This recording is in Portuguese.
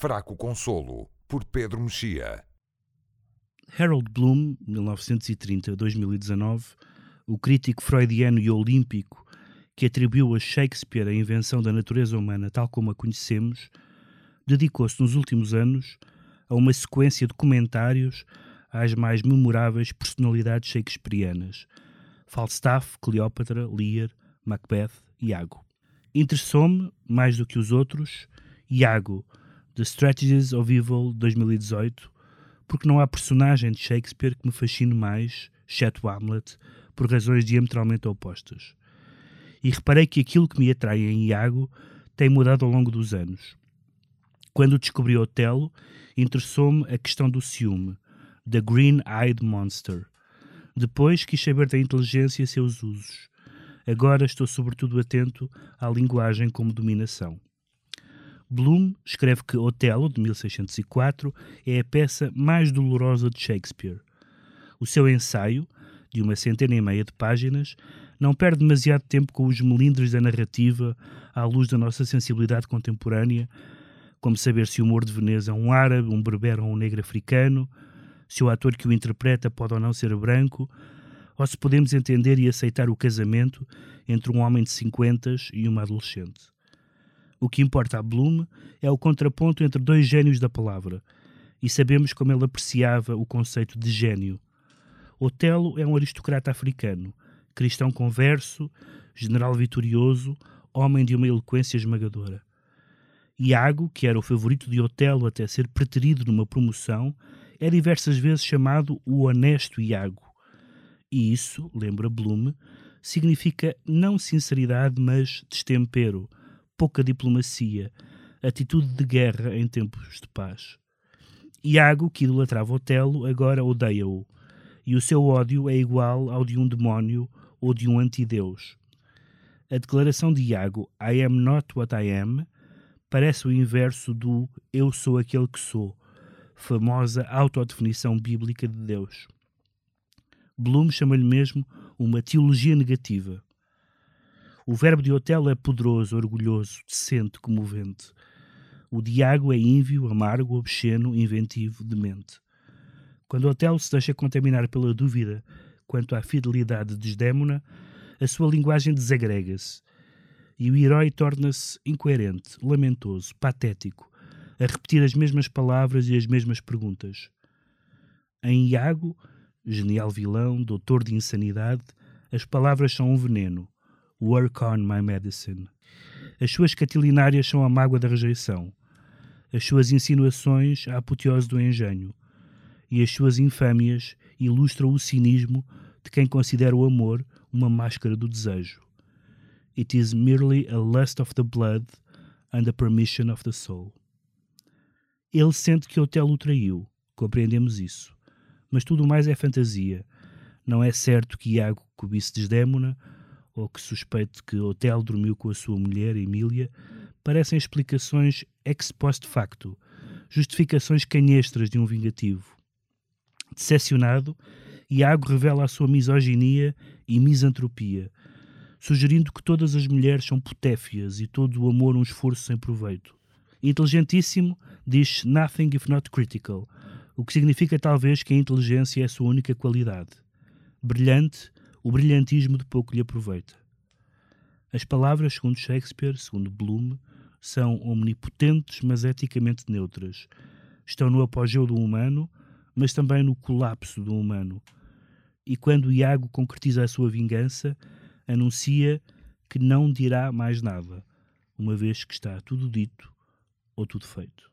Fraco Consolo, por Pedro Mexia. Harold Bloom, 1930-2019, o crítico freudiano e olímpico que atribuiu a Shakespeare a invenção da natureza humana tal como a conhecemos, dedicou-se nos últimos anos a uma sequência de comentários às mais memoráveis personalidades shakespearianas: Falstaff, Cleópatra, Lear, Macbeth, Iago. Interessou-me, mais do que os outros, Iago, The Strategies of Evil 2018, porque não há personagem de Shakespeare que me fascine mais, exceto Hamlet, por razões diametralmente opostas. E reparei que aquilo que me atrai em Iago tem mudado ao longo dos anos. Quando descobri Otelo, interessou-me a questão do ciúme, The Green-Eyed Monster. Depois quis saber da inteligência e seus usos. Agora estou sobretudo atento à linguagem como dominação. Bloom escreve que Otelo, de 1604, é a peça mais dolorosa de Shakespeare. O seu ensaio, de uma centena e meia de páginas, não perde demasiado tempo com os melindres da narrativa à luz da nossa sensibilidade contemporânea, como saber se o humor de Veneza é um árabe, um berbero ou um negro africano, se o ator que o interpreta pode ou não ser branco, ou se podemos entender e aceitar o casamento entre um homem de 50 e uma adolescente. O que importa a Bloom é o contraponto entre dois gênios da palavra, e sabemos como ele apreciava o conceito de gênio. Otelo é um aristocrata africano, cristão converso, general vitorioso, homem de uma eloquência esmagadora. Iago, que era o favorito de Otelo até ser preterido numa promoção, é diversas vezes chamado o honesto Iago. E isso, lembra Bloom, significa não sinceridade, mas destempero, pouca diplomacia, atitude de guerra em tempos de paz. Iago, que idolatrava Otelo, agora odeia-o, e o seu ódio é igual ao de um demónio ou de um antideus. A declaração de Iago, I am not what I am, parece o inverso do eu sou aquele que sou, famosa autodefinição bíblica de Deus. Bloom chama-lhe mesmo uma teologia negativa. O verbo de Otelo é poderoso, orgulhoso, decente, comovente. O Diago é ínvio, amargo, obsceno, inventivo, demente. Quando Otelo se deixa contaminar pela dúvida quanto à fidelidade de Desdémona, a sua linguagem desagrega-se e o herói torna-se incoerente, lamentoso, patético, a repetir as mesmas palavras e as mesmas perguntas. Em Iago, genial vilão, doutor de insanidade, as palavras são um veneno. Work on my medicine. As suas catilinárias são a mágoa da rejeição. As suas insinuações, a apoteose do engenho. E as suas infâmias ilustram o cinismo de quem considera o amor uma máscara do desejo. It is merely a lust of the blood and a permission of the soul. Ele sente que Otelo o traiu, compreendemos isso. Mas tudo mais é fantasia. Não é certo que Iago cobice Desdémona ou que suspeite que Otelo dormiu com a sua mulher, Emília. Parecem explicações ex post facto, justificações canhestras de um vingativo. Decepcionado, Iago revela a sua misoginia e misantropia, sugerindo que todas as mulheres são putéfias e todo o amor um esforço sem proveito. Inteligentíssimo diz nothing if not critical, o que significa talvez que a inteligência é a sua única qualidade. Brilhante, o brilhantismo de pouco lhe aproveita. As palavras, segundo Shakespeare, segundo Bloom, são omnipotentes, mas eticamente neutras. Estão no apogeu do humano, mas também no colapso do humano. E quando Iago concretiza a sua vingança, anuncia que não dirá mais nada, uma vez que está tudo dito ou tudo feito.